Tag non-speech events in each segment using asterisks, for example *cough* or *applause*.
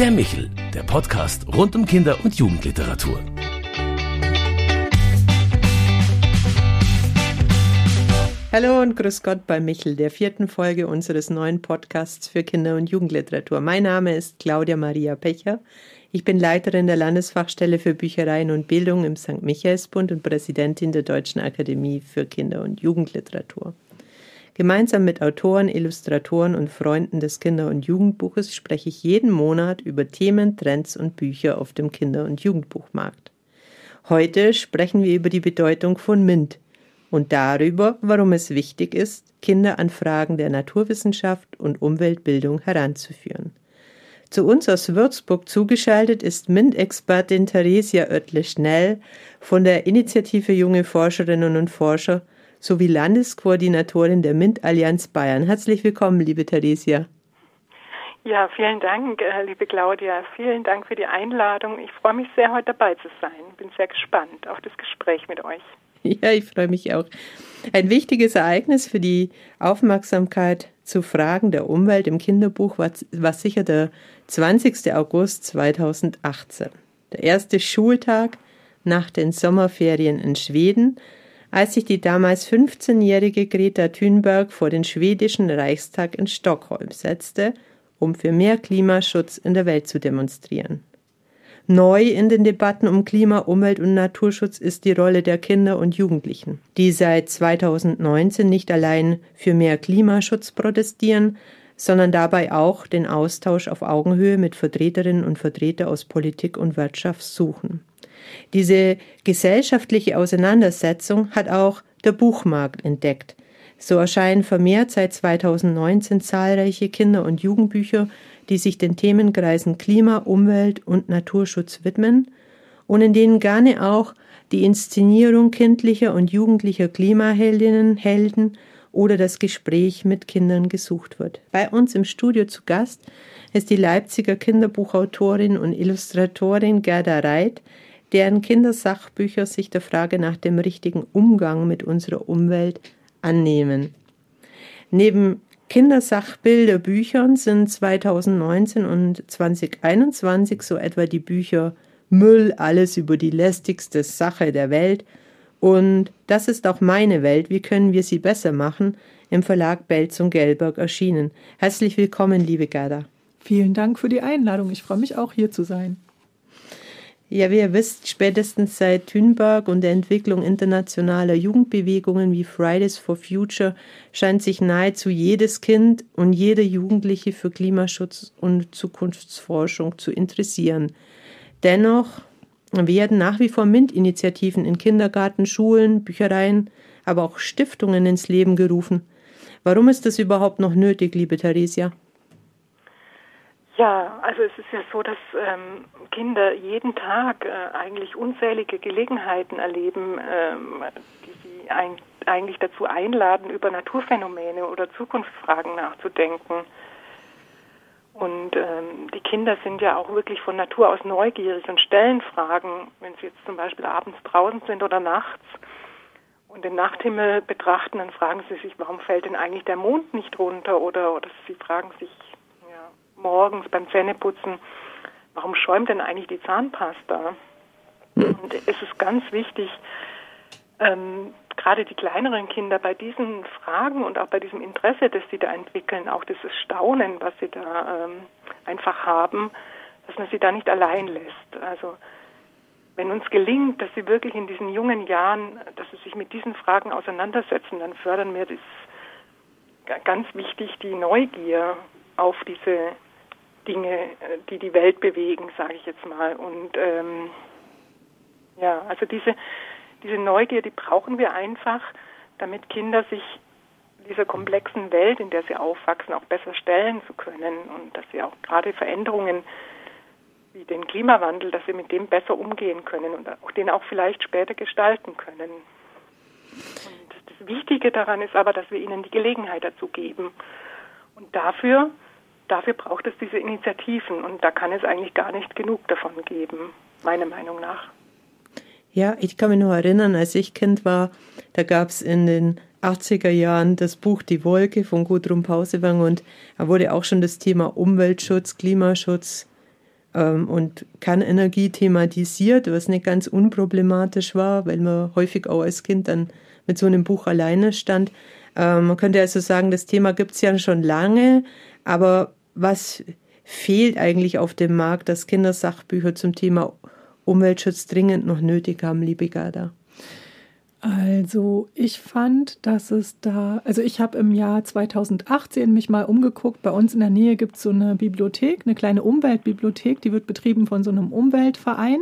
Der Michel, der Podcast rund um Kinder- und Jugendliteratur. Hallo und grüß Gott bei Michel, der vierten Folge unseres neuen Podcasts für Kinder- und Jugendliteratur. Mein Name ist Claudia Maria Pecher. Ich bin Leiterin der Landesfachstelle für Büchereien und Bildung im St. Michaelsbund und Präsidentin der Deutschen Akademie für Kinder- und Jugendliteratur. Gemeinsam mit Autoren, Illustratoren und Freunden des Kinder- und Jugendbuches spreche ich jeden Monat über Themen, Trends und Bücher auf dem Kinder- und Jugendbuchmarkt. Heute sprechen wir über die Bedeutung von MINT und darüber, warum es wichtig ist, Kinder an Fragen der Naturwissenschaft und Umweltbildung heranzuführen. Zu uns aus Würzburg zugeschaltet ist MINT-Expertin Theresia Oettle-Schnell von der Initiative Junge Forscherinnen und Forscher sowie Landeskoordinatorin der MINT-Allianz Bayern. Herzlich willkommen, liebe Theresia. Ja, vielen Dank, äh, liebe Claudia. Vielen Dank für die Einladung. Ich freue mich sehr, heute dabei zu sein. Bin sehr gespannt auf das Gespräch mit euch. Ja, ich freue mich auch. Ein wichtiges Ereignis für die Aufmerksamkeit zu Fragen der Umwelt im Kinderbuch war, war sicher der 20. August 2018. Der erste Schultag nach den Sommerferien in Schweden, als sich die damals 15-jährige Greta Thunberg vor den schwedischen Reichstag in Stockholm setzte, um für mehr Klimaschutz in der Welt zu demonstrieren. Neu in den Debatten um Klima, Umwelt und Naturschutz ist die Rolle der Kinder und Jugendlichen, die seit 2019 nicht allein für mehr Klimaschutz protestieren, sondern dabei auch den Austausch auf Augenhöhe mit Vertreterinnen und Vertretern aus Politik und Wirtschaft suchen. Diese gesellschaftliche Auseinandersetzung hat auch der Buchmarkt entdeckt. So erscheinen vermehrt seit 2019 zahlreiche Kinder- und Jugendbücher die sich den Themenkreisen Klima, Umwelt und Naturschutz widmen und in denen gerne auch die Inszenierung kindlicher und jugendlicher Klimaheldinnen, Helden oder das Gespräch mit Kindern gesucht wird. Bei uns im Studio zu Gast ist die Leipziger Kinderbuchautorin und Illustratorin Gerda Reit, deren Kindersachbücher sich der Frage nach dem richtigen Umgang mit unserer Umwelt annehmen. Neben Kindersachbilderbüchern sind 2019 und 2021 so etwa die Bücher Müll, alles über die lästigste Sache der Welt und Das ist auch meine Welt, wie können wir sie besser machen, im Verlag Belz und Gelberg erschienen. Herzlich willkommen, liebe Gerda. Vielen Dank für die Einladung. Ich freue mich auch hier zu sein. Ja, wie ihr wisst, spätestens seit Thunberg und der Entwicklung internationaler Jugendbewegungen wie Fridays for Future scheint sich nahezu jedes Kind und jeder Jugendliche für Klimaschutz und Zukunftsforschung zu interessieren. Dennoch werden nach wie vor MINT-Initiativen in Kindergarten, Schulen, Büchereien, aber auch Stiftungen ins Leben gerufen. Warum ist das überhaupt noch nötig, liebe Theresia? Ja, also es ist ja so, dass ähm, Kinder jeden Tag äh, eigentlich unzählige Gelegenheiten erleben, ähm, die sie ein, eigentlich dazu einladen, über Naturphänomene oder Zukunftsfragen nachzudenken. Und ähm, die Kinder sind ja auch wirklich von Natur aus neugierig und stellen Fragen, wenn sie jetzt zum Beispiel abends draußen sind oder nachts und den Nachthimmel betrachten, dann fragen sie sich, warum fällt denn eigentlich der Mond nicht runter? Oder, oder sie fragen sich, morgens beim Zähneputzen, warum schäumt denn eigentlich die Zahnpasta? Und es ist ganz wichtig, ähm, gerade die kleineren Kinder bei diesen Fragen und auch bei diesem Interesse, das sie da entwickeln, auch dieses Staunen, was sie da ähm, einfach haben, dass man sie da nicht allein lässt. Also wenn uns gelingt, dass sie wirklich in diesen jungen Jahren, dass sie sich mit diesen Fragen auseinandersetzen, dann fördern wir das ganz wichtig die Neugier auf diese Dinge, äh, die die Welt bewegen, sage ich jetzt mal. Und ähm, ja, also diese, diese Neugier, die brauchen wir einfach, damit Kinder sich dieser komplexen Welt, in der sie aufwachsen, auch besser stellen zu können und dass sie auch gerade Veränderungen wie den Klimawandel, dass sie mit dem besser umgehen können und auch den auch vielleicht später gestalten können. Und das Wichtige daran ist aber, dass wir ihnen die Gelegenheit dazu geben. Und dafür dafür braucht es diese Initiativen und da kann es eigentlich gar nicht genug davon geben, meiner Meinung nach. Ja, ich kann mich nur erinnern, als ich Kind war, da gab es in den 80er Jahren das Buch Die Wolke von Gudrun Pausewang und da wurde auch schon das Thema Umweltschutz, Klimaschutz ähm, und Kernenergie thematisiert, was nicht ganz unproblematisch war, weil man häufig auch als Kind dann mit so einem Buch alleine stand. Ähm, man könnte also sagen, das Thema gibt es ja schon lange, aber was fehlt eigentlich auf dem Markt, dass Kindersachbücher zum Thema Umweltschutz dringend noch nötig haben, liebe Gerda? Also ich fand, dass es da, also ich habe im Jahr 2018 mich mal umgeguckt. Bei uns in der Nähe gibt es so eine Bibliothek, eine kleine Umweltbibliothek, die wird betrieben von so einem Umweltverein.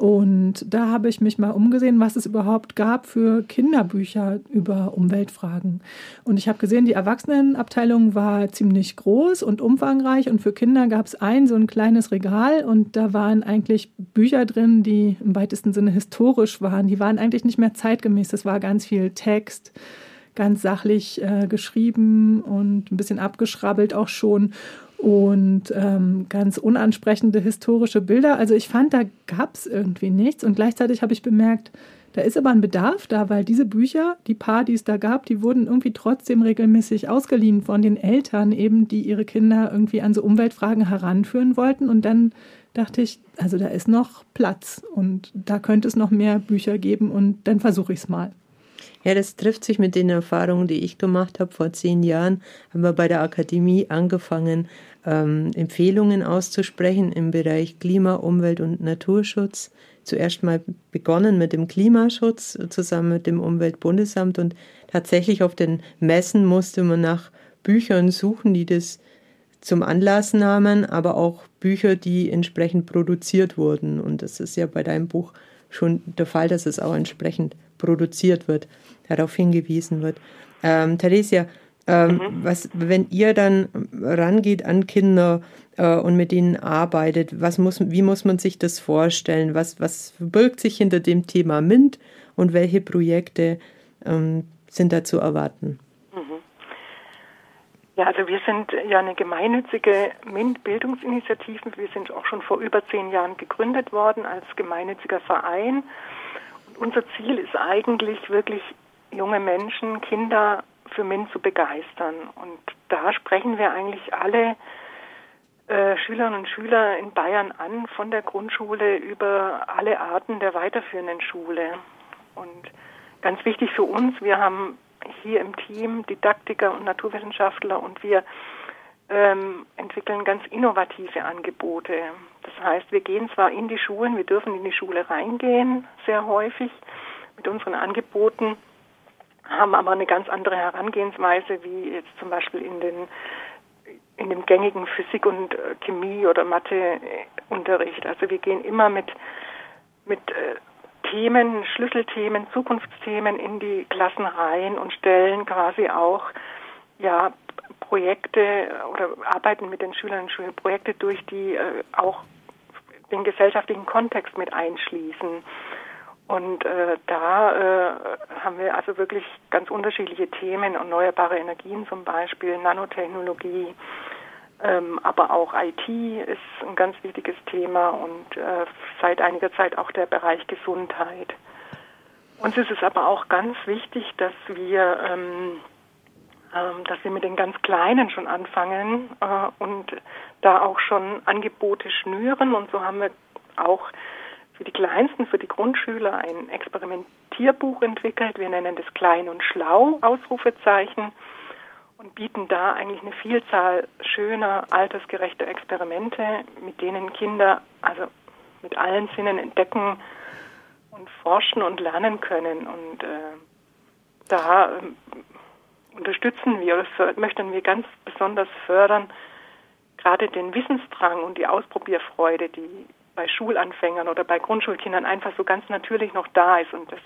Und da habe ich mich mal umgesehen, was es überhaupt gab für Kinderbücher über Umweltfragen. Und ich habe gesehen, die Erwachsenenabteilung war ziemlich groß und umfangreich. Und für Kinder gab es ein so ein kleines Regal und da waren eigentlich Bücher drin, die im weitesten Sinne historisch waren. Die waren eigentlich nicht mehr zeitgemäß. Das war ganz viel Text ganz sachlich äh, geschrieben und ein bisschen abgeschrabbelt auch schon und ähm, ganz unansprechende historische Bilder. Also ich fand, da gab es irgendwie nichts. Und gleichzeitig habe ich bemerkt, da ist aber ein Bedarf da, weil diese Bücher, die paar, die es da gab, die wurden irgendwie trotzdem regelmäßig ausgeliehen von den Eltern, eben die ihre Kinder irgendwie an so Umweltfragen heranführen wollten. Und dann dachte ich, also da ist noch Platz und da könnte es noch mehr Bücher geben und dann versuche ich es mal. Ja, das trifft sich mit den Erfahrungen, die ich gemacht habe. Vor zehn Jahren haben wir bei der Akademie angefangen, ähm, Empfehlungen auszusprechen im Bereich Klima, Umwelt und Naturschutz. Zuerst mal begonnen mit dem Klimaschutz zusammen mit dem Umweltbundesamt und tatsächlich auf den Messen musste man nach Büchern suchen, die das zum Anlass nahmen, aber auch Bücher, die entsprechend produziert wurden. Und das ist ja bei deinem Buch schon der Fall, dass es auch entsprechend produziert wird, darauf hingewiesen wird. Ähm, Theresia, ähm, mhm. was, wenn ihr dann rangeht an Kinder äh, und mit ihnen arbeitet, was muss, wie muss man sich das vorstellen? Was, was verbirgt sich hinter dem Thema MINT und welche Projekte ähm, sind da zu erwarten? Mhm. Ja, also wir sind ja eine gemeinnützige MINT-Bildungsinitiative. Wir sind auch schon vor über zehn Jahren gegründet worden als gemeinnütziger Verein. Unser Ziel ist eigentlich wirklich junge Menschen, Kinder für MINT zu begeistern. Und da sprechen wir eigentlich alle äh, Schülerinnen und Schüler in Bayern an, von der Grundschule über alle Arten der weiterführenden Schule. Und ganz wichtig für uns, wir haben hier im Team Didaktiker und Naturwissenschaftler und wir ähm, entwickeln ganz innovative Angebote. Das heißt, wir gehen zwar in die Schulen, wir dürfen in die Schule reingehen, sehr häufig mit unseren Angeboten, haben aber eine ganz andere Herangehensweise wie jetzt zum Beispiel in den in dem gängigen Physik und äh, Chemie oder Matheunterricht. Also wir gehen immer mit mit äh, Themen, Schlüsselthemen, Zukunftsthemen in die Klassen rein und stellen quasi auch ja Projekte oder arbeiten mit den Schülern und Schülern Projekte durch, die äh, auch den gesellschaftlichen Kontext mit einschließen. Und äh, da äh, haben wir also wirklich ganz unterschiedliche Themen, erneuerbare Energien zum Beispiel, Nanotechnologie, ähm, aber auch IT ist ein ganz wichtiges Thema und äh, seit einiger Zeit auch der Bereich Gesundheit. Uns ist es aber auch ganz wichtig, dass wir, ähm, dass wir mit den ganz Kleinen schon anfangen äh, und da auch schon Angebote schnüren und so haben wir auch für die Kleinsten, für die Grundschüler ein Experimentierbuch entwickelt. Wir nennen das Klein und Schlau, Ausrufezeichen, und bieten da eigentlich eine Vielzahl schöner, altersgerechter Experimente, mit denen Kinder also mit allen Sinnen entdecken und forschen und lernen können. Und äh, da äh, unterstützen wir oder möchten wir ganz besonders fördern, gerade den Wissensdrang und die Ausprobierfreude, die bei Schulanfängern oder bei Grundschulkindern einfach so ganz natürlich noch da ist. Und das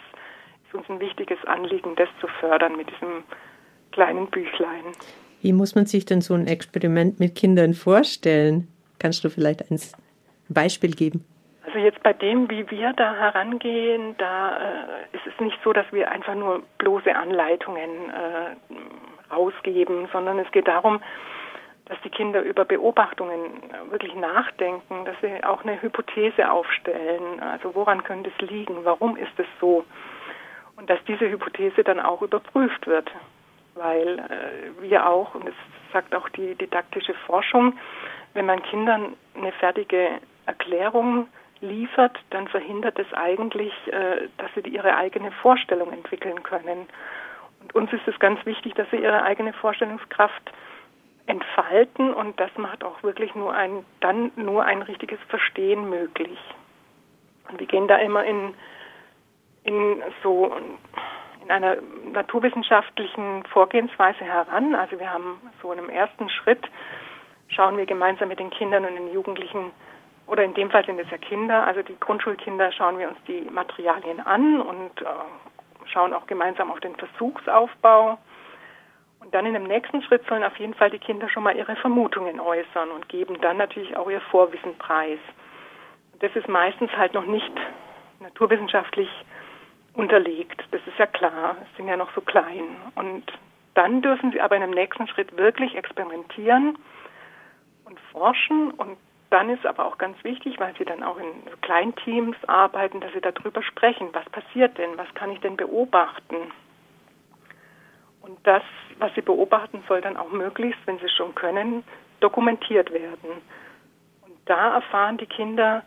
ist uns ein wichtiges Anliegen, das zu fördern mit diesem kleinen Büchlein. Wie muss man sich denn so ein Experiment mit Kindern vorstellen? Kannst du vielleicht ein Beispiel geben? Also jetzt bei dem, wie wir da herangehen, da äh, ist es nicht so, dass wir einfach nur bloße Anleitungen äh, rausgeben, sondern es geht darum, dass die Kinder über Beobachtungen wirklich nachdenken, dass sie auch eine Hypothese aufstellen. Also woran könnte es liegen? Warum ist es so? Und dass diese Hypothese dann auch überprüft wird, weil äh, wir auch, und das sagt auch die didaktische Forschung, wenn man Kindern eine fertige Erklärung liefert, dann verhindert es eigentlich, äh, dass sie ihre eigene Vorstellung entwickeln können. Und uns ist es ganz wichtig, dass sie ihre eigene Vorstellungskraft entfalten und das macht auch wirklich nur ein, dann nur ein richtiges Verstehen möglich. Und wir gehen da immer in, in so in einer naturwissenschaftlichen Vorgehensweise heran. Also wir haben so in einem ersten Schritt schauen wir gemeinsam mit den Kindern und den Jugendlichen oder in dem Fall sind es ja Kinder, also die Grundschulkinder schauen wir uns die Materialien an und äh, schauen auch gemeinsam auf den Versuchsaufbau. Und dann in dem nächsten Schritt sollen auf jeden Fall die Kinder schon mal ihre Vermutungen äußern und geben dann natürlich auch ihr Vorwissen preis. Das ist meistens halt noch nicht naturwissenschaftlich unterlegt. Das ist ja klar, es sind ja noch so klein. Und dann dürfen sie aber in dem nächsten Schritt wirklich experimentieren und forschen. Und dann ist aber auch ganz wichtig, weil sie dann auch in Kleinteams arbeiten, dass sie darüber sprechen. Was passiert denn? Was kann ich denn beobachten? Und das, was sie beobachten, soll dann auch möglichst, wenn sie schon können, dokumentiert werden. Und da erfahren die Kinder,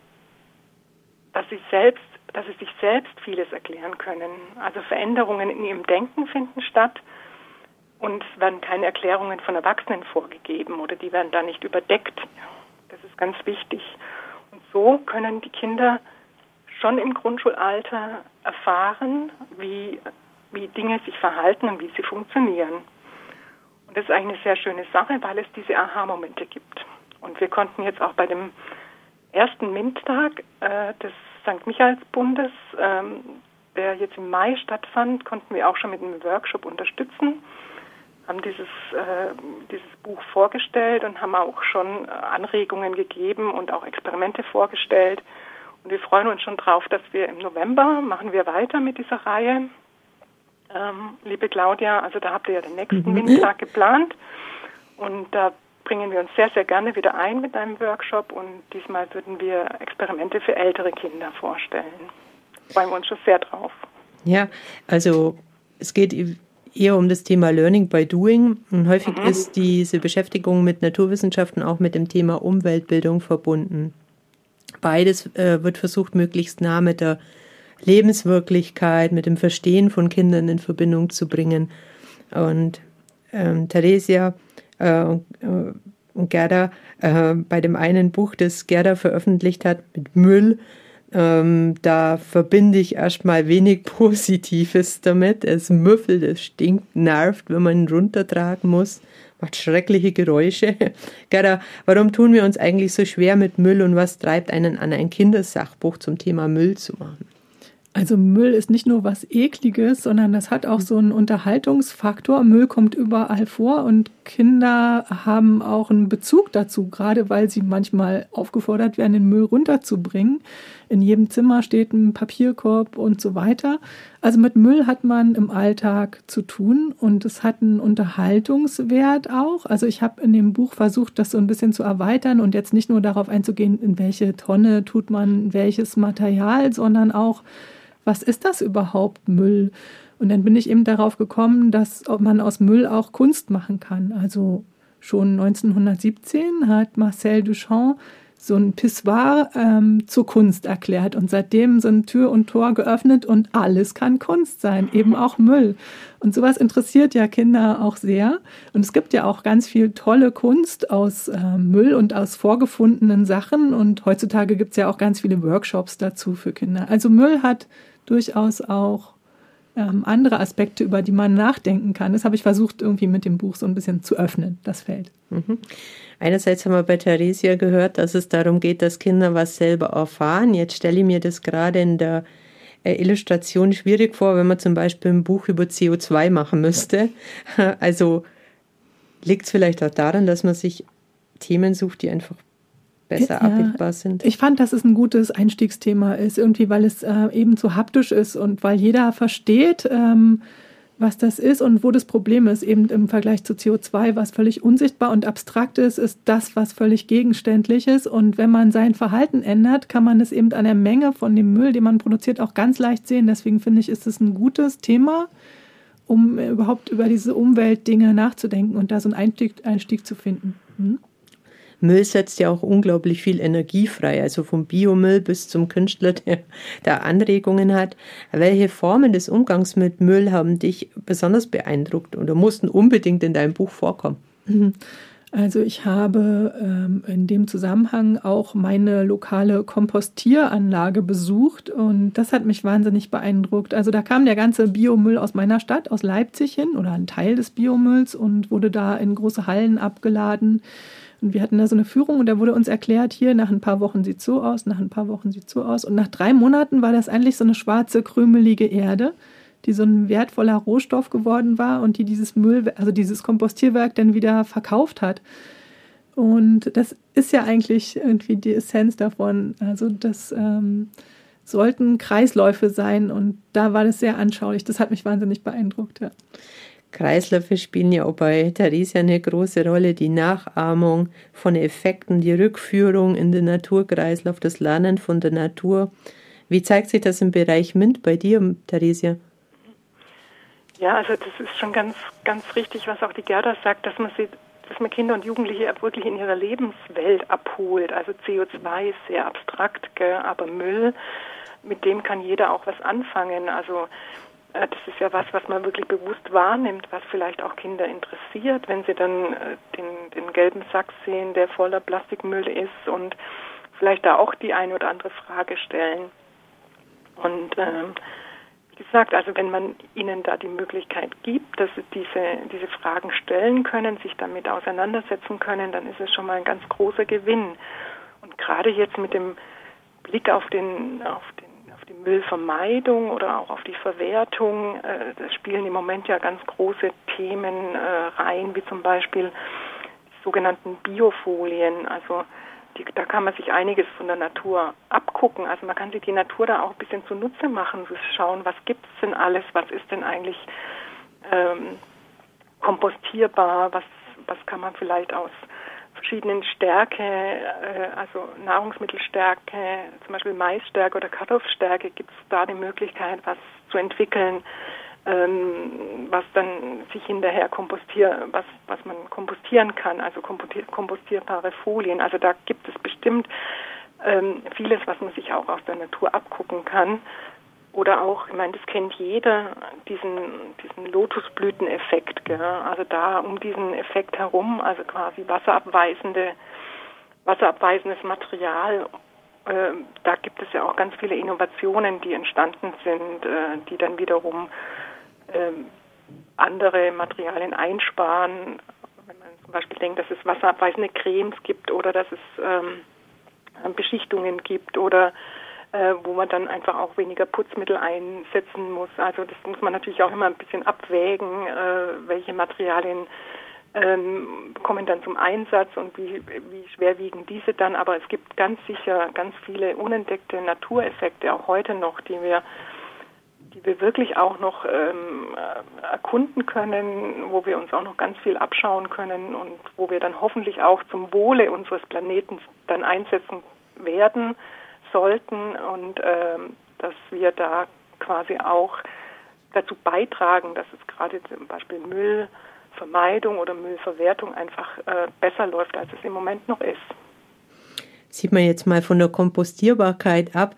dass sie selbst dass sie sich selbst vieles erklären können. Also Veränderungen in ihrem Denken finden statt und es werden keine Erklärungen von Erwachsenen vorgegeben oder die werden da nicht überdeckt. Das ist ganz wichtig. Und so können die Kinder schon im Grundschulalter erfahren, wie, wie Dinge sich verhalten und wie sie funktionieren. Und das ist eigentlich eine sehr schöne Sache, weil es diese Aha-Momente gibt. Und wir konnten jetzt auch bei dem ersten MINT-Tag äh, des St. Michaelsbundes, ähm, der jetzt im Mai stattfand, konnten wir auch schon mit einem Workshop unterstützen, haben dieses, äh, dieses Buch vorgestellt und haben auch schon äh, Anregungen gegeben und auch Experimente vorgestellt. Und wir freuen uns schon drauf, dass wir im November machen wir weiter mit dieser Reihe. Ähm, liebe Claudia, also da habt ihr ja den nächsten mhm. Windtag geplant und da bringen wir uns sehr, sehr gerne wieder ein mit einem Workshop und diesmal würden wir Experimente für ältere Kinder vorstellen. Freuen wir uns schon sehr drauf. Ja, also es geht eher um das Thema Learning by Doing und häufig mhm. ist diese Beschäftigung mit Naturwissenschaften auch mit dem Thema Umweltbildung verbunden. Beides äh, wird versucht, möglichst nah mit der Lebenswirklichkeit, mit dem Verstehen von Kindern in Verbindung zu bringen. Und ähm, Theresia äh, und Gerda äh, bei dem einen Buch, das Gerda veröffentlicht hat mit Müll, ähm, da verbinde ich erstmal wenig *laughs* Positives damit. Es müffelt, es stinkt, nervt, wenn man ihn runtertragen muss, macht schreckliche Geräusche. *laughs* Gerda, warum tun wir uns eigentlich so schwer mit Müll und was treibt einen an, ein Kindersachbuch zum Thema Müll zu machen? Also Müll ist nicht nur was Ekliges, sondern das hat auch so einen Unterhaltungsfaktor. Müll kommt überall vor und Kinder haben auch einen Bezug dazu, gerade weil sie manchmal aufgefordert werden, den Müll runterzubringen. In jedem Zimmer steht ein Papierkorb und so weiter. Also mit Müll hat man im Alltag zu tun und es hat einen Unterhaltungswert auch. Also ich habe in dem Buch versucht, das so ein bisschen zu erweitern und jetzt nicht nur darauf einzugehen, in welche Tonne tut man welches Material, sondern auch, was ist das überhaupt Müll? Und dann bin ich eben darauf gekommen, dass man aus Müll auch Kunst machen kann. Also schon 1917 hat Marcel Duchamp so ein Pissoir ähm, zur Kunst erklärt. Und seitdem sind Tür und Tor geöffnet und alles kann Kunst sein, eben auch Müll. Und sowas interessiert ja Kinder auch sehr. Und es gibt ja auch ganz viel tolle Kunst aus äh, Müll und aus vorgefundenen Sachen. Und heutzutage gibt es ja auch ganz viele Workshops dazu für Kinder. Also Müll hat durchaus auch ähm, andere Aspekte, über die man nachdenken kann. Das habe ich versucht, irgendwie mit dem Buch so ein bisschen zu öffnen, das Feld. Mhm. Einerseits haben wir bei Theresia gehört, dass es darum geht, dass Kinder was selber erfahren. Jetzt stelle ich mir das gerade in der äh, Illustration schwierig vor, wenn man zum Beispiel ein Buch über CO2 machen müsste. *laughs* Also liegt es vielleicht auch daran, dass man sich Themen sucht, die einfach besser ja, abbildbar sind. Ich fand, dass es ein gutes Einstiegsthema ist, irgendwie, weil es äh, eben zu haptisch ist und weil jeder versteht, ähm, was das ist und wo das Problem ist. Eben im Vergleich zu CO2, was völlig unsichtbar und abstrakt ist, ist das, was völlig gegenständlich ist. Und wenn man sein Verhalten ändert, kann man es eben an der Menge von dem Müll, den man produziert, auch ganz leicht sehen. Deswegen finde ich, ist es ein gutes Thema, um überhaupt über diese Umweltdinge nachzudenken und da so einen Einstieg, Einstieg zu finden. Hm? Müll setzt ja auch unglaublich viel Energie frei, also vom Biomüll bis zum Künstler, der da Anregungen hat. Welche Formen des Umgangs mit Müll haben dich besonders beeindruckt oder mussten unbedingt in deinem Buch vorkommen? Mhm. Also ich habe ähm, in dem Zusammenhang auch meine lokale Kompostieranlage besucht und das hat mich wahnsinnig beeindruckt. Also da kam der ganze Biomüll aus meiner Stadt, aus Leipzig hin oder ein Teil des Biomülls und wurde da in große Hallen abgeladen. Und wir hatten da so eine Führung und da wurde uns erklärt, hier nach ein paar Wochen sieht so aus, nach ein paar Wochen sieht so aus. Und nach drei Monaten war das eigentlich so eine schwarze, krümelige Erde die so ein wertvoller Rohstoff geworden war und die dieses Müll, also dieses Kompostierwerk dann wieder verkauft hat. Und das ist ja eigentlich irgendwie die Essenz davon. Also das ähm, sollten Kreisläufe sein und da war das sehr anschaulich. Das hat mich wahnsinnig beeindruckt. Ja. Kreisläufe spielen ja auch bei Theresia eine große Rolle. Die Nachahmung von Effekten, die Rückführung in den Naturkreislauf, das Lernen von der Natur. Wie zeigt sich das im Bereich MINT bei dir, Theresia? Ja, also das ist schon ganz, ganz richtig, was auch die Gerda sagt, dass man sie, dass man Kinder und Jugendliche wirklich in ihrer Lebenswelt abholt. Also CO2 ist sehr abstrakt, gell? aber Müll, mit dem kann jeder auch was anfangen. Also das ist ja was, was man wirklich bewusst wahrnimmt, was vielleicht auch Kinder interessiert, wenn sie dann äh, den, den gelben Sack sehen, der voller Plastikmüll ist und vielleicht da auch die eine oder andere Frage stellen. Und ähm, gesagt, also wenn man ihnen da die Möglichkeit gibt, dass sie diese, diese Fragen stellen können, sich damit auseinandersetzen können, dann ist es schon mal ein ganz großer Gewinn. Und gerade jetzt mit dem Blick auf den, auf den, die Müllvermeidung oder auch auf die Verwertung, äh, da spielen im Moment ja ganz große Themen äh, rein, wie zum Beispiel die sogenannten Biofolien, also die, da kann man sich einiges von der Natur abgucken. Also man kann sich die Natur da auch ein bisschen zunutze machen, schauen, was gibt es denn alles, was ist denn eigentlich ähm, kompostierbar, was, was kann man vielleicht aus verschiedenen Stärke, äh, also Nahrungsmittelstärke, zum Beispiel Maisstärke oder Kartoffelstärke, gibt es da die Möglichkeit, was zu entwickeln, ähm, was dann sich hinterher kompostier, was, was man kompostieren kann, also kompostierbare Folien. Also da gibt es bestimmt ähm, vieles, was man sich auch aus der Natur abgucken kann. Oder auch, ich meine, das kennt jeder, diesen, diesen Lotusblüteneffekt. Also da um diesen Effekt herum, also quasi wasserabweisende, wasserabweisendes Material, äh, da gibt es ja auch ganz viele Innovationen, die entstanden sind, äh, die dann wiederum ähm, andere Materialien einsparen. Wenn man zum Beispiel denkt, dass es wasserabweisende Cremes gibt oder dass es ähm, Beschichtungen gibt oder äh, wo man dann einfach auch weniger Putzmittel einsetzen muss. Also das muss man natürlich auch immer ein bisschen abwägen, äh, welche Materialien ähm, kommen dann zum Einsatz und wie, wie schwer wiegen diese dann. Aber es gibt ganz sicher ganz viele unentdeckte Natureffekte auch heute noch, die wir die wir wirklich auch noch ähm, erkunden können, wo wir uns auch noch ganz viel abschauen können und wo wir dann hoffentlich auch zum Wohle unseres Planeten dann einsetzen werden sollten und ähm, dass wir da quasi auch dazu beitragen, dass es gerade zum Beispiel Müllvermeidung oder Müllverwertung einfach äh, besser läuft, als es im Moment noch ist. Sieht man jetzt mal von der Kompostierbarkeit ab,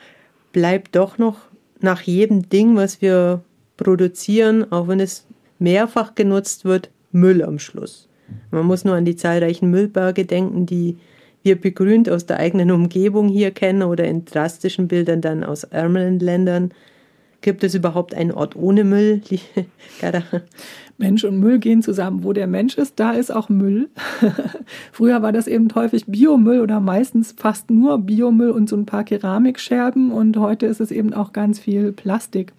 bleibt doch noch nach jedem Ding, was wir produzieren, auch wenn es mehrfach genutzt wird, Müll am Schluss. Man muss nur an die zahlreichen Müllberge denken, die wir begrünt aus der eigenen Umgebung hier kennen oder in drastischen Bildern dann aus ärmeren Ländern. Gibt es überhaupt einen Ort ohne Müll? *laughs* Mensch und Müll gehen zusammen. Wo der Mensch ist, da ist auch Müll. *laughs* Früher war das eben häufig Biomüll oder meistens fast nur Biomüll und so ein paar Keramikscherben und heute ist es eben auch ganz viel Plastik.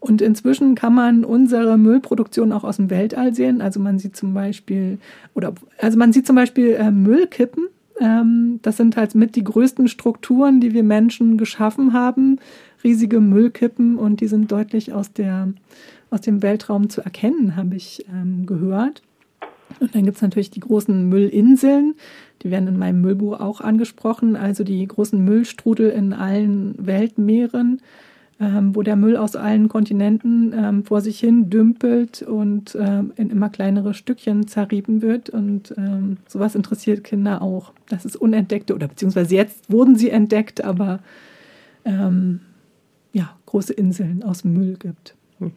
Und inzwischen kann man unsere Müllproduktion auch aus dem Weltall sehen. Also man sieht zum Beispiel, oder also man sieht zum Beispiel äh, Müllkippen. Ähm, das sind halt mit die größten Strukturen, die wir Menschen geschaffen haben. Riesige Müllkippen und die sind deutlich aus der aus dem Weltraum zu erkennen, habe ich ähm, gehört. Und dann gibt es natürlich die großen Müllinseln, die werden in meinem Müllbuch auch angesprochen, also die großen Müllstrudel in allen Weltmeeren. Ähm, wo der Müll aus allen Kontinenten ähm, vor sich hin dümpelt und ähm, in immer kleinere Stückchen zerrieben wird. Und sowas interessiert Kinder auch. Das ist unentdeckte, oder beziehungsweise jetzt wurden sie entdeckt, aber ja, große Inseln aus Müll gibt. Mhm.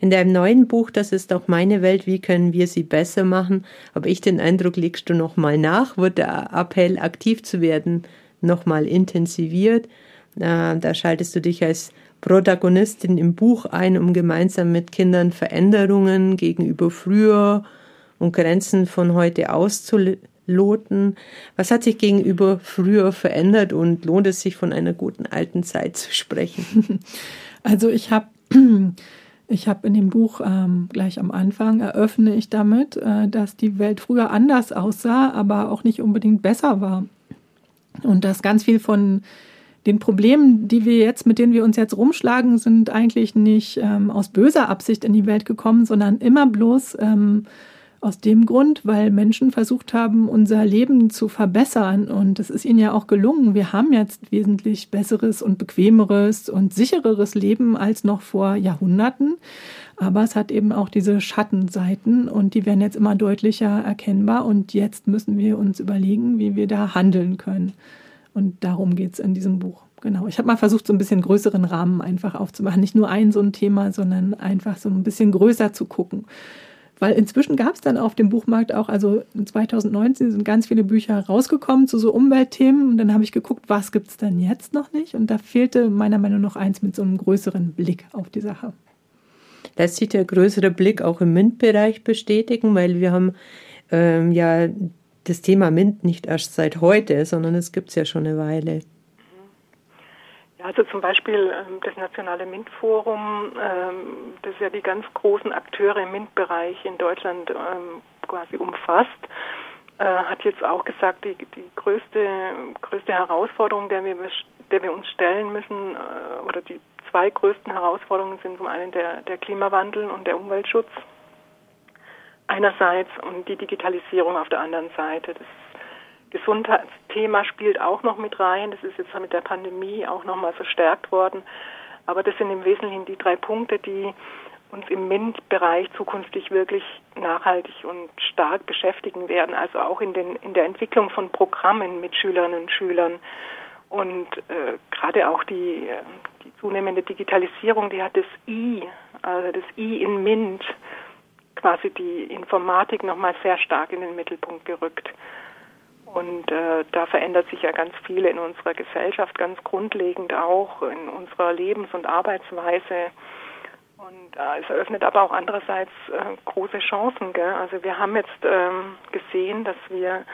In deinem neuen Buch, das ist auch meine Welt, wie können wir sie besser machen, habe ich den Eindruck, legst du nochmal nach, wird der Appell, aktiv zu werden, nochmal intensiviert. Da schaltest du dich als Protagonistin im Buch ein, um gemeinsam mit Kindern Veränderungen gegenüber früher und Grenzen von heute auszuloten. Was hat sich gegenüber früher verändert und lohnt es sich von einer guten alten Zeit zu sprechen? *laughs* Also ich habe *clears throat* ich habe in dem Buch ähm, gleich am Anfang eröffne ich damit, äh, dass die Welt früher anders aussah, aber auch nicht unbedingt besser war. Und dass ganz viel von den Problemen, die wir jetzt, mit denen wir uns jetzt rumschlagen, sind eigentlich nicht ähm, aus böser Absicht in die Welt gekommen, sondern immer bloß ähm, aus dem Grund, weil Menschen versucht haben, unser Leben zu verbessern. Und es ist ihnen ja auch gelungen. Wir haben jetzt wesentlich besseres und bequemeres und sichereres Leben als noch vor Jahrhunderten. Aber es hat eben auch diese Schattenseiten und die werden jetzt immer deutlicher erkennbar. Und jetzt müssen wir uns überlegen, wie wir da handeln können. Und darum geht es in diesem Buch. Genau. Ich habe mal versucht, so ein bisschen größeren Rahmen einfach aufzumachen. Nicht nur ein so ein Thema, sondern einfach so ein bisschen größer zu gucken. Weil inzwischen gab es dann auf dem Buchmarkt auch, also 2019 sind ganz viele Bücher rausgekommen zu so Umweltthemen. Und dann habe ich geguckt, was gibt es denn jetzt noch nicht? Und da fehlte meiner Meinung nach eins mit so einem größeren Blick auf die Sache. Lässt sich der größere Blick auch im MINT-Bereich bestätigen, weil wir haben ähm, ja das Thema MINT nicht erst seit heute, sondern es gibt es ja schon eine Weile. Also zum Beispiel ähm, das Nationale MINT-Forum, ähm, das ja die ganz großen Akteure im MINT-Bereich in Deutschland ähm, quasi umfasst, äh, hat jetzt auch gesagt, die, die größte, größte Herausforderung, der wir, der wir uns stellen müssen, äh, oder die zwei größten Herausforderungen sind zum einen der, der Klimawandel und der Umweltschutz einerseits und die Digitalisierung auf der anderen Seite. Das Gesundheitsthema spielt auch noch mit rein. Das ist jetzt mit der Pandemie auch nochmal verstärkt worden. Aber das sind im Wesentlichen die drei Punkte, die uns im MINT-Bereich zukünftig wirklich nachhaltig und stark beschäftigen werden. Also auch in, den, in der Entwicklung von Programmen mit Schülerinnen und Schülern. Und äh, gerade auch die, äh, die zunehmende Digitalisierung, die hat das I, also das I in MINT, quasi die Informatik nochmal sehr stark in den Mittelpunkt gerückt. Und äh, da verändert sich ja ganz viel in unserer Gesellschaft, ganz grundlegend auch in unserer Lebens- und Arbeitsweise. Und äh, es eröffnet aber auch andererseits äh, große Chancen. Gell? Also wir haben jetzt ähm, gesehen, dass wir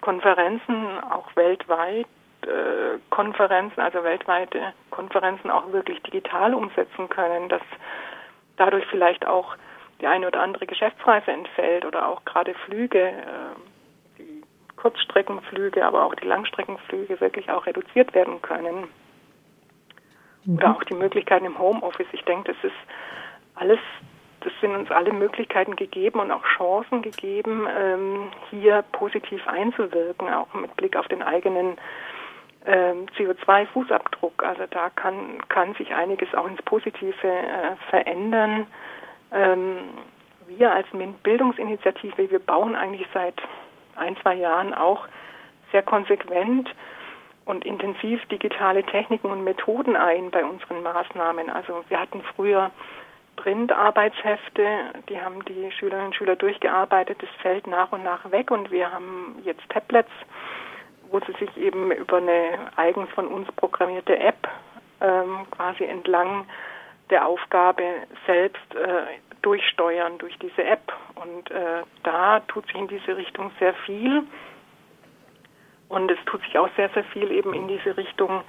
Konferenzen auch weltweit, äh, Konferenzen, also weltweite Konferenzen auch wirklich digital umsetzen können, dass dadurch vielleicht auch die eine oder andere Geschäftsreise entfällt oder auch gerade Flüge, äh, die Kurzstreckenflüge, aber auch die Langstreckenflüge wirklich auch reduziert werden können. Mhm. Oder auch die Möglichkeiten im Homeoffice. Ich denke, das ist alles, das sind uns alle Möglichkeiten gegeben und auch Chancen gegeben, ähm, hier positiv einzuwirken, auch mit Blick auf den eigenen ähm, CO2-Fußabdruck. Also da kann, kann sich einiges auch ins Positive äh, verändern. Ähm, wir als MINT-Bildungsinitiative, wir bauen eigentlich seit ein, zwei Jahren auch sehr konsequent und intensiv digitale Techniken und Methoden ein bei unseren Maßnahmen. Also wir hatten früher Print-Arbeitshefte, die haben die Schülerinnen und Schüler durchgearbeitet, das fällt nach und nach weg und wir haben jetzt Tablets, wo sie sich eben über eine eigens von uns programmierte App ähm, quasi entlang der Aufgabe selbst äh, durchsteuern durch diese App. Und äh, da tut sich in diese Richtung sehr viel. Und es tut sich auch sehr, sehr viel eben in diese Richtung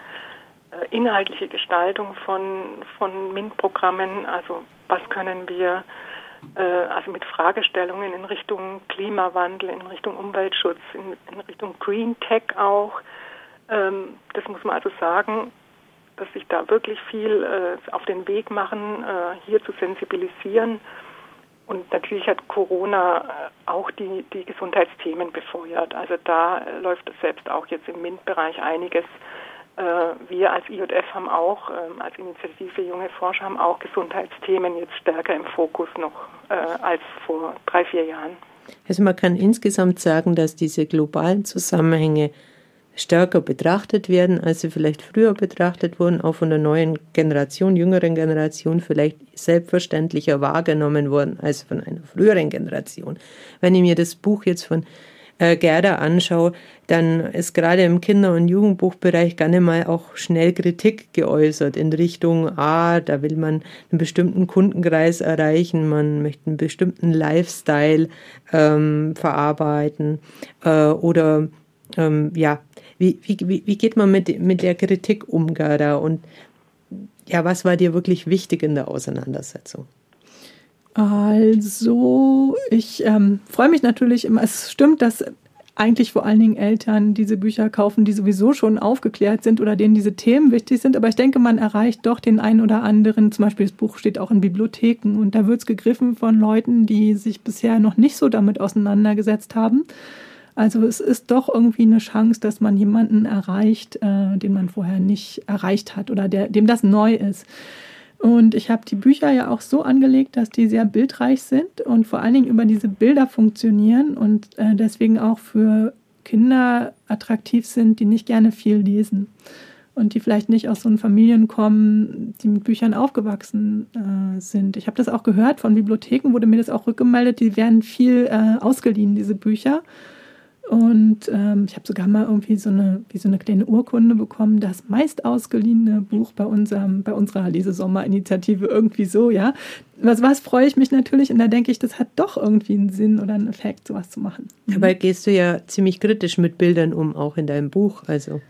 äh, inhaltliche Gestaltung von, von MINT-Programmen. Also was können wir äh, also mit Fragestellungen in Richtung Klimawandel, in Richtung Umweltschutz, in, in Richtung Green Tech auch. Ähm, das muss man also sagen, dass sich da wirklich viel äh, auf den Weg machen, äh, hier zu sensibilisieren. Und natürlich hat Corona äh, auch die, die Gesundheitsthemen befeuert. Also da äh, läuft selbst auch jetzt im MINT-Bereich einiges, äh, wir als IJF haben auch, ähm, als Initiative Junge Forscher, haben auch Gesundheitsthemen jetzt stärker im Fokus noch als vor drei, vier Jahren. Also man kann insgesamt sagen, dass diese globalen Zusammenhänge stärker betrachtet werden, als sie vielleicht früher betrachtet wurden, auch von der neuen Generation, jüngeren Generation vielleicht selbstverständlicher wahrgenommen worden als von einer früheren Generation. Wenn ich mir das Buch jetzt von äh, Gerda anschaue, dann ist gerade im Kinder- und Jugendbuchbereich gerne mal auch schnell Kritik geäußert in Richtung, ah, da will man einen bestimmten Kundenkreis erreichen, man möchte einen bestimmten Lifestyle ähm, verarbeiten äh, oder ähm, ja, wie, wie, wie geht man mit, mit der Kritik um, Gerda? Und ja, was war dir wirklich wichtig in der Auseinandersetzung? Also, ich ähm, freue mich natürlich immer. Es stimmt, dass eigentlich vor allen Dingen Eltern diese Bücher kaufen, die sowieso schon aufgeklärt sind oder denen diese Themen wichtig sind. Aber ich denke, man erreicht doch den einen oder anderen. Zum Beispiel das Buch steht auch in Bibliotheken und da wird es gegriffen von Leuten, die sich bisher noch nicht so damit auseinandergesetzt haben. Also es ist doch irgendwie eine Chance, dass man jemanden erreicht, äh, den man vorher nicht erreicht hat oder der, dem das neu ist. Und ich habe die Bücher ja auch so angelegt, dass die sehr bildreich sind und vor allen Dingen über diese Bilder funktionieren und äh, deswegen auch für Kinder attraktiv sind, die nicht gerne viel lesen und die vielleicht nicht aus so Familien kommen, die mit Büchern aufgewachsen äh, sind. Ich habe das auch gehört von Bibliotheken, wurde mir das auch rückgemeldet, die werden viel äh, ausgeliehen, diese Bücher. Und ähm, ich habe sogar mal irgendwie so eine, wie so eine kleine Urkunde bekommen, das meist ausgeliehene Buch bei unserem, bei unserer Lesesommerinitiative irgendwie so, ja. Was, was freue ich mich natürlich und da denke ich, das hat doch irgendwie einen Sinn oder einen Effekt, sowas zu machen. Dabei gehst du ja ziemlich kritisch mit Bildern um, auch in deinem Buch, also.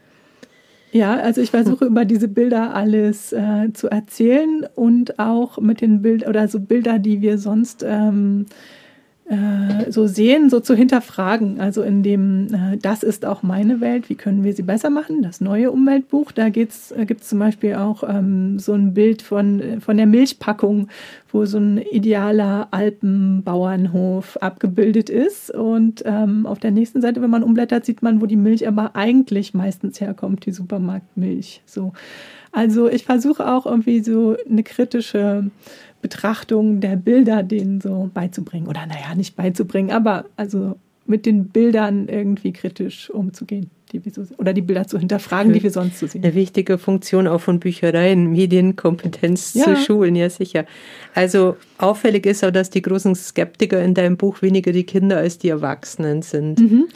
Ja, also ich versuche über diese Bilder alles äh, zu erzählen und auch mit den Bildern oder so Bilder, die wir sonst ähm, äh, so sehen, so zu hinterfragen. Also in dem, äh, das ist auch meine Welt, wie können wir sie besser machen? Das neue Umweltbuch, da geht's, äh, gibt es zum Beispiel auch ähm, so ein Bild von, äh, von der Milchpackung, wo so ein idealer Alpenbauernhof abgebildet ist. Und ähm, auf der nächsten Seite, wenn man umblättert, sieht man, wo die Milch aber eigentlich meistens herkommt, die Supermarktmilch. So. Also ich versuche auch irgendwie so eine kritische Betrachtung der Bilder denen so beizubringen. Oder naja, nicht beizubringen, aber also mit den Bildern irgendwie kritisch umzugehen. Die so, oder die Bilder zu hinterfragen, die wir sonst so sehen. Eine wichtige Funktion auch von Büchereien, Medienkompetenz ja. zu schulen, ja sicher. Also auffällig ist auch, dass die großen Skeptiker in deinem Buch weniger die Kinder als die Erwachsenen sind. Mhm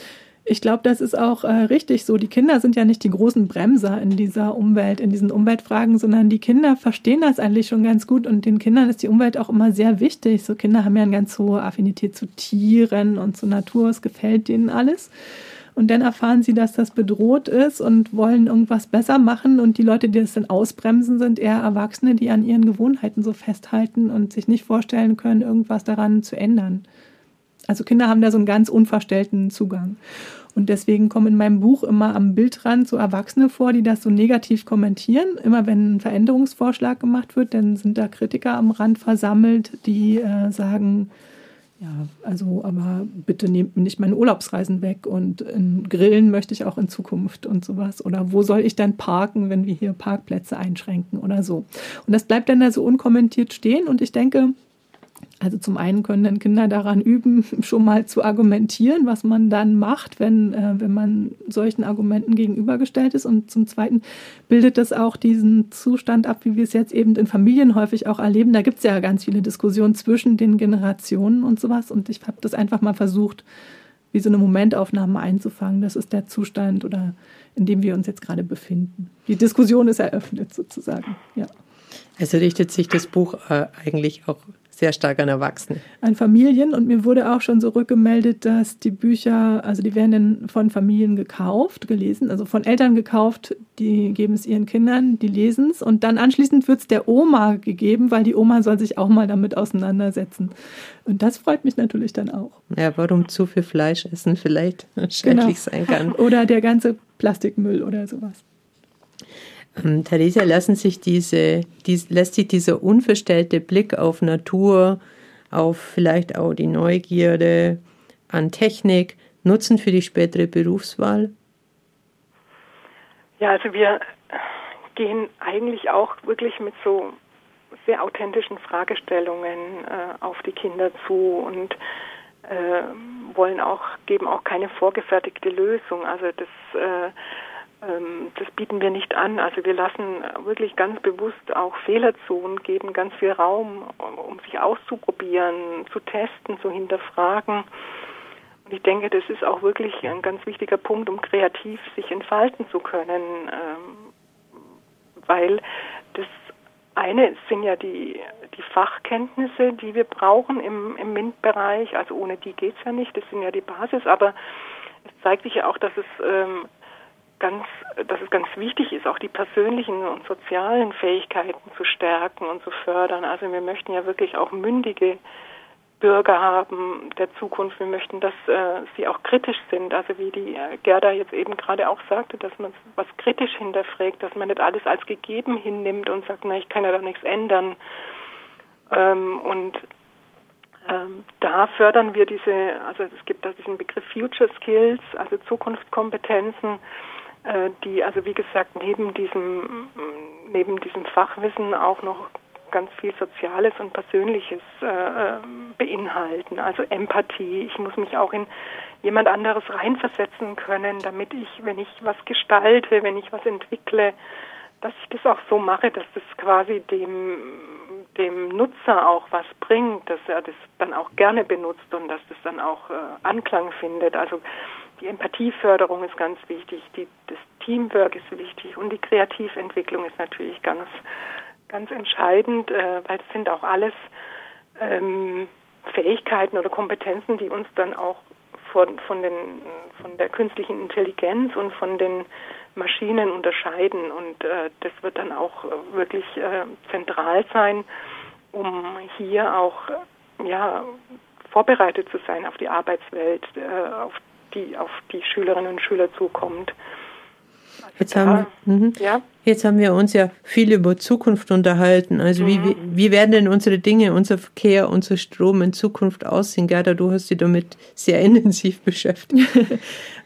ich glaube, das ist auch äh, richtig so. Die Kinder sind ja nicht die großen Bremser in dieser Umwelt, in diesen Umweltfragen, sondern die Kinder verstehen das eigentlich schon ganz gut und den Kindern ist die Umwelt auch immer sehr wichtig. So Kinder haben ja eine ganz hohe Affinität zu Tieren und zur Natur, es gefällt denen alles. Und dann erfahren sie, dass das bedroht ist und wollen irgendwas besser machen. Und die Leute, die das dann ausbremsen, sind eher Erwachsene, die an ihren Gewohnheiten so festhalten und sich nicht vorstellen können, irgendwas daran zu ändern. Also Kinder haben da so einen ganz unverstellten Zugang. Und deswegen kommen in meinem Buch immer am Bildrand so Erwachsene vor, die das so negativ kommentieren. Immer wenn ein Veränderungsvorschlag gemacht wird, dann sind da Kritiker am Rand versammelt, die äh, sagen, ja, also aber bitte nehmt mir nicht meine Urlaubsreisen weg und Grillen möchte ich auch in Zukunft und sowas. Oder wo soll ich dann parken, wenn wir hier Parkplätze einschränken oder so. Und das bleibt dann da so unkommentiert stehen und ich denke, also zum einen können dann Kinder daran üben, *laughs* schon mal zu argumentieren, was man dann macht, wenn, äh, wenn man solchen Argumenten gegenübergestellt ist. Und zum zweiten bildet das auch diesen Zustand ab, wie wir es jetzt eben in Familien häufig auch erleben. Da gibt es ja ganz viele Diskussionen zwischen den Generationen und sowas. Und ich habe das einfach mal versucht, wie so eine Momentaufnahme einzufangen. Das ist der Zustand oder in dem wir uns jetzt gerade befinden. Die Diskussion ist eröffnet sozusagen. Ja. Also richtet sich das Buch äh, eigentlich auch sehr stark an Erwachsene. An Familien und mir wurde auch schon so rückgemeldet, dass die Bücher, also die werden von Familien gekauft, gelesen, also von Eltern gekauft, die geben es ihren Kindern, die lesen es und dann anschließend wird es der Oma gegeben, weil die Oma soll sich auch mal damit auseinandersetzen. Und das freut mich natürlich dann auch. Ja, warum zu viel Fleisch essen vielleicht *laughs* schädlich genau. sein kann. Oder der ganze Plastikmüll oder sowas. Ähm, Theresa, lassen sich diese, dies, lässt sich dieser unverstellte Blick auf Natur, auf vielleicht auch die Neugierde an Technik nutzen für die spätere Berufswahl? Ja, also wir gehen eigentlich auch wirklich mit so sehr authentischen Fragestellungen äh, auf die Kinder zu und äh, wollen auch, geben auch keine vorgefertigte Lösung. Also das, äh, das bieten wir nicht an. Also wir lassen wirklich ganz bewusst auch Fehler zu und geben ganz viel Raum, um sich auszuprobieren, zu testen, zu hinterfragen. Und ich denke, das ist auch wirklich ein ganz wichtiger Punkt, um kreativ sich entfalten zu können, ähm, weil das eine sind ja die, die Fachkenntnisse, die wir brauchen im, im MINT-Bereich. Also ohne die geht es ja nicht. Das sind ja die Basis. Aber es zeigt sich ja auch, dass es ähm, ganz, dass es ganz wichtig ist, auch die persönlichen und sozialen Fähigkeiten zu stärken und zu fördern. Also wir möchten ja wirklich auch mündige Bürger haben der Zukunft. Wir möchten, dass äh, sie auch kritisch sind. Also wie die äh, Gerda jetzt eben gerade auch sagte, dass man was kritisch hinterfragt, dass man nicht alles als gegeben hinnimmt und sagt, na, ich kann ja da nichts ändern. Ähm, und ähm, da fördern wir diese, also es gibt da diesen Begriff Future Skills, also Zukunftskompetenzen, die also wie gesagt neben diesem neben diesem Fachwissen auch noch ganz viel Soziales und Persönliches äh, ähm, beinhalten. Also Empathie. Ich muss mich auch in jemand anderes reinversetzen können, damit ich, wenn ich was gestalte, wenn ich was entwickle, dass ich das auch so mache, dass das quasi dem, dem Nutzer auch was bringt, dass er das dann auch gerne benutzt und dass das dann auch äh, Anklang findet. Also die Empathieförderung ist ganz wichtig, die, das Teamwork ist wichtig und die Kreativentwicklung ist natürlich ganz ganz entscheidend, äh, weil es sind auch alles ähm, Fähigkeiten oder Kompetenzen, die uns dann auch von, von, den, von der künstlichen Intelligenz und von den Maschinen unterscheiden. Und äh, das wird dann auch wirklich äh, zentral sein, um hier auch ja, vorbereitet zu sein auf die Arbeitswelt, äh, auf die auf die Schülerinnen und Schüler zukommt. Jetzt haben, mhm. ja. jetzt haben wir uns ja viel über Zukunft unterhalten. Also mhm. wie, wie werden denn unsere Dinge, unser Verkehr, unser Strom in Zukunft aussehen? Gerda, du hast dich damit sehr *laughs* intensiv beschäftigt.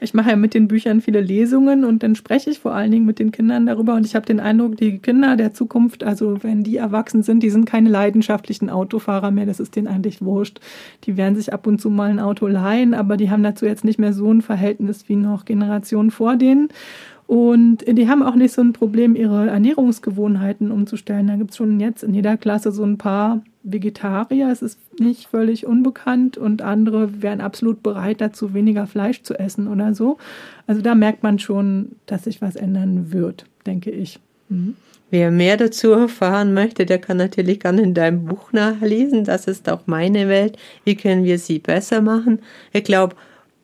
Ich mache ja mit den Büchern viele Lesungen und dann spreche ich vor allen Dingen mit den Kindern darüber. Und ich habe den Eindruck, die Kinder der Zukunft, also wenn die erwachsen sind, die sind keine leidenschaftlichen Autofahrer mehr. Das ist denen eigentlich wurscht. Die werden sich ab und zu mal ein Auto leihen, aber die haben dazu jetzt nicht mehr so ein Verhältnis wie noch Generationen vor denen. Und die haben auch nicht so ein Problem, ihre Ernährungsgewohnheiten umzustellen. Da gibt es schon jetzt in jeder Klasse so ein paar Vegetarier. Es ist nicht völlig unbekannt und andere wären absolut bereit dazu, weniger Fleisch zu essen oder so. Also da merkt man schon, dass sich was ändern wird, denke ich. Mhm. Wer mehr dazu erfahren möchte, der kann natürlich gerne in deinem Buch nachlesen. Das ist auch meine Welt. Wie können wir sie besser machen? Ich glaube,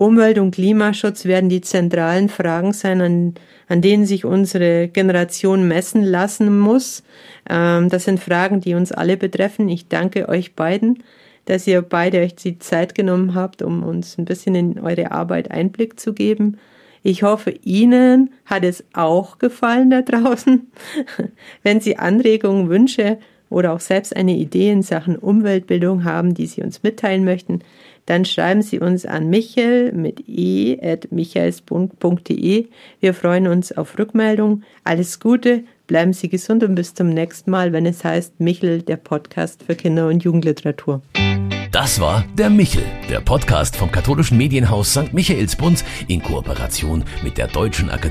Umwelt- und Klimaschutz werden die zentralen Fragen sein, an, an denen sich unsere Generation messen lassen muss. Ähm, das sind Fragen, die uns alle betreffen. Ich danke euch beiden, dass ihr beide euch die Zeit genommen habt, um uns ein bisschen in eure Arbeit Einblick zu geben. Ich hoffe, Ihnen hat es auch gefallen da draußen. *laughs* Wenn Sie Anregungen, Wünsche oder auch selbst eine Idee in Sachen Umweltbildung haben, die Sie uns mitteilen möchten, dann schreiben Sie uns an michael mit e at michaelsbund.de. Wir freuen uns auf Rückmeldung. Alles Gute, bleiben Sie gesund und bis zum nächsten Mal, wenn es heißt Michel, der Podcast für Kinder- und Jugendliteratur. Das war der Michel, der Podcast vom katholischen Medienhaus St. Michaelsbund in Kooperation mit der Deutschen Akademie